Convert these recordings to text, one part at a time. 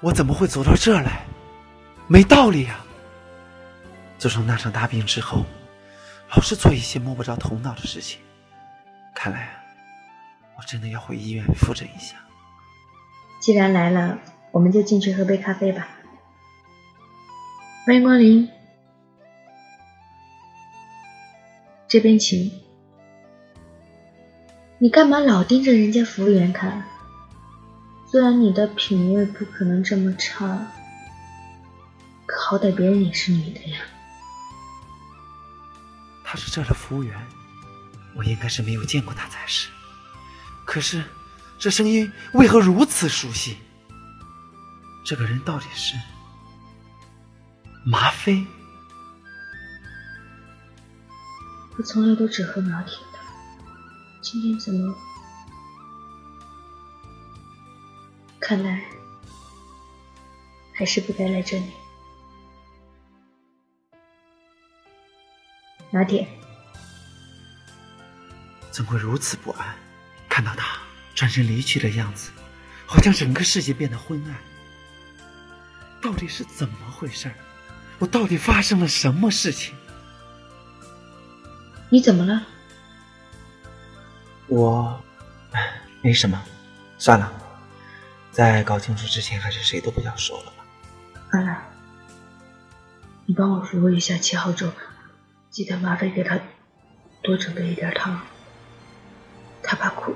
我怎么会走到这儿来？没道理呀！自从那场大病之后，老是做一些摸不着头脑的事情。看来啊，我真的要回医院复诊一下。既然来了，我们就进去喝杯咖啡吧。欢迎光临，这边请。你干嘛老盯着人家服务员看？虽然你的品味不可能这么差，可好歹别人也是女的呀。他是这儿的服务员，我应该是没有见过他才是。可是，这声音为何如此熟悉？这个人到底是麻飞？我从来都只喝拿铁的，今天怎么？看来还是不该来这里。拿铁，怎会如此不安？看到他转身离去的样子，好像整个世界变得昏暗。到底是怎么回事？我到底发生了什么事情？你怎么了？我，没什么，算了。在搞清楚之前，还是谁都不要说了吧。好了，你帮我服务一下七号桌，记得麻烦给他多准备一点汤，他怕苦。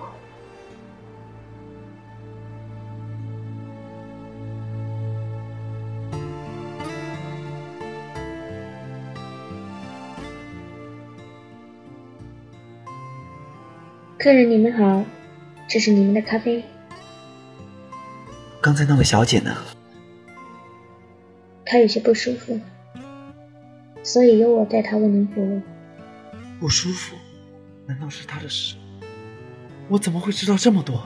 客人你们好，这是你们的咖啡。刚才那位小姐呢？她有些不舒服，所以由我代她为您服务。不舒服？难道是她的事？我怎么会知道这么多？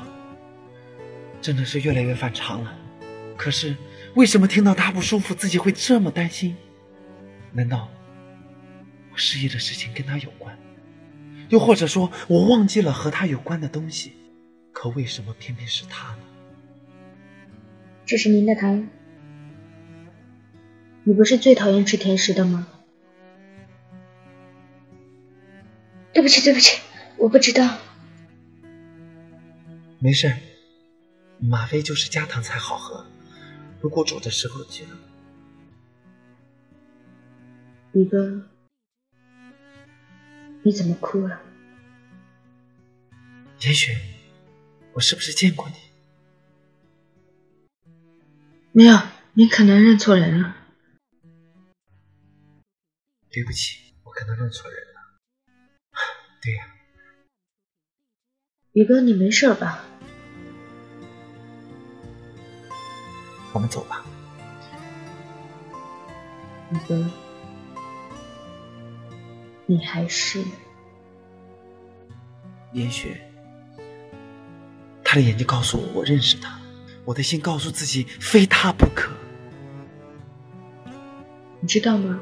真的是越来越反常了。可是为什么听到她不舒服，自己会这么担心？难道我失忆的事情跟她有关？又或者说我忘记了和她有关的东西？可为什么偏偏是她呢？这是您的糖。你不是最讨厌吃甜食的吗？对不起，对不起，我不知道。没事，吗啡就是加糖才好喝。如果煮的时候就……宇哥，你怎么哭了？也许我是不是见过你？没有，你可能认错人了。对不起，我可能认错人了。对呀，宇哥，你没事吧？我们走吧。宇哥，你还是……也许，他的眼睛告诉我，我认识他。我的心告诉自己，非他不可。你知道吗？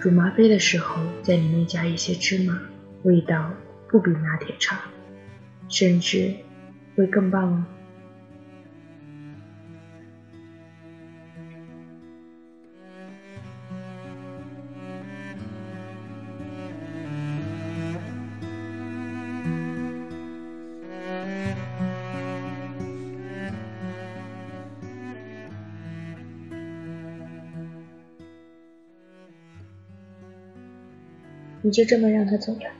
煮麻啡的时候，在里面加一些芝麻，味道不比拿铁差，甚至会更棒哦。你就这么让他走了？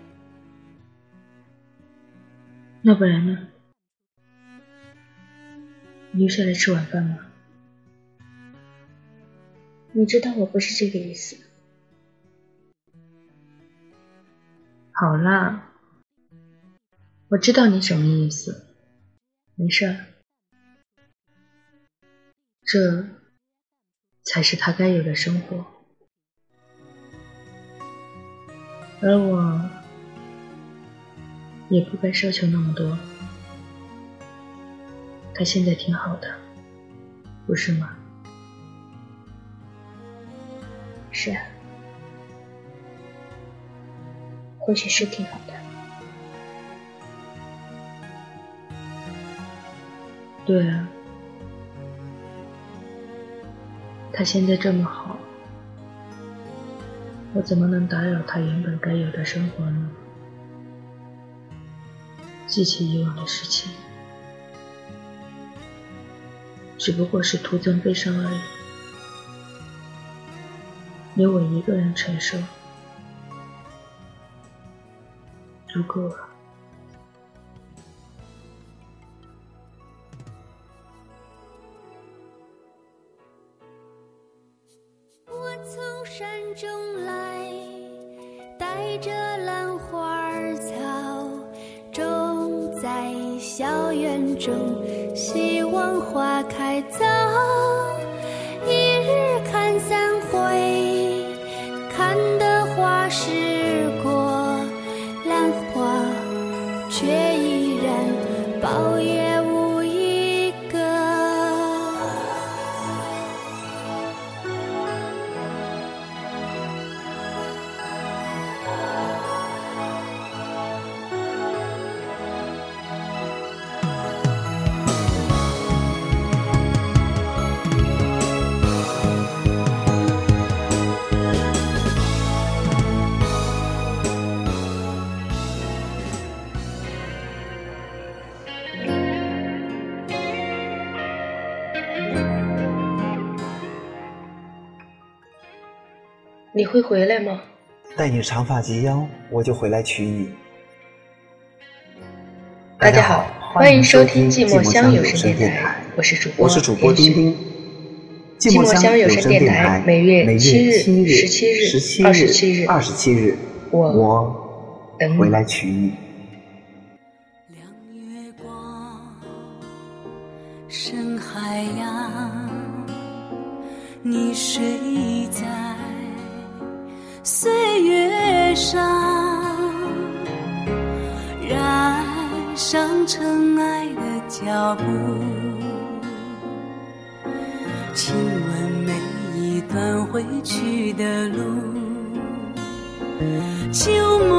那不然呢？你留下来吃晚饭吗？你知道我不是这个意思。好啦，我知道你什么意思。没事，这才是他该有的生活。而我也不该奢求那么多。他现在挺好的，不是吗？是啊，或许是挺好的。对啊，他现在这么好，我怎么能打扰他原本该有的生活呢？记起以往的事情。只不过是徒增悲伤而已，由我一个人承受，足够了。校园中。希望花开早，一日看三回，看得花时过，兰花却依然苞也无你会回来吗？待你长发及腰，我就回来娶你。大家好，欢迎收听寂寞乡有声电台，我是主播我是主播丁丁。寂寞乡有声电台每月七日、十七日、二十七日、二十七日，我我等你回来娶你。太阳，你睡在岁月上，染上尘埃的脚步，亲吻每一段回去的路。旧梦